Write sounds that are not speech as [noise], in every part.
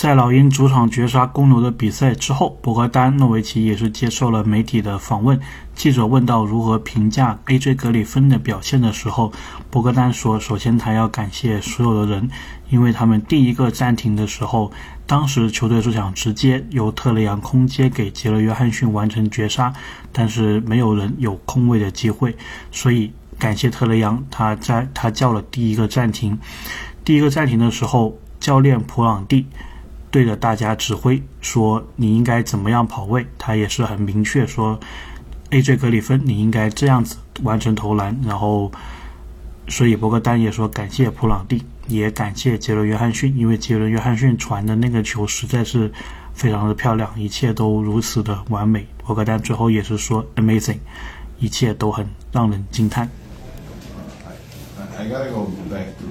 在老鹰主场绝杀公牛的比赛之后，博格丹·诺维奇也是接受了媒体的访问。记者问到如何评价 AJ 格里芬的表现的时候，博格丹说：“首先，他要感谢所有的人，因为他们第一个暂停的时候，当时球队是想直接由特雷杨空接给杰勒·约翰逊完成绝杀，但是没有人有空位的机会，所以感谢特雷杨，他在他叫了第一个暂停。第一个暂停的时候，教练普朗蒂。”对着大家指挥说：“你应该怎么样跑位？”他也是很明确说：“A.J. 格里芬，你应该这样子完成投篮。”然后，所以博格丹也说感谢普朗蒂，也感谢杰伦·约翰逊，因为杰伦·约翰逊传的那个球实在是非常的漂亮，一切都如此的完美。博格丹最后也是说：“Amazing，一切都很让人惊叹。” I gotta go back to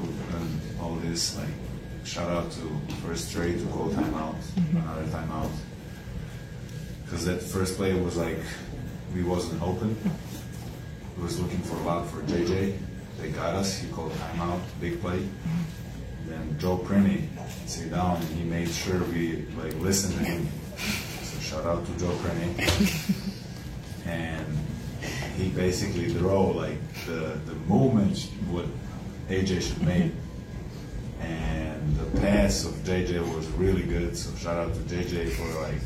all this like. Shout out to first Trey to call timeout, mm-hmm. another timeout. Because that first play was like we wasn't open. We was looking for a lot for JJ. They got us. He called timeout, big play. Mm-hmm. Then Joe Prenny sit down and he made sure we like listen to him. So shout out to Joe Prenny. [laughs] and he basically draw like the the movement what AJ should make the of JJ was really good. So shout out to JJ for like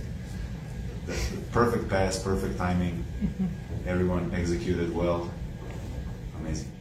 the, the perfect pass, perfect timing. Mm-hmm. Everyone executed well. Amazing.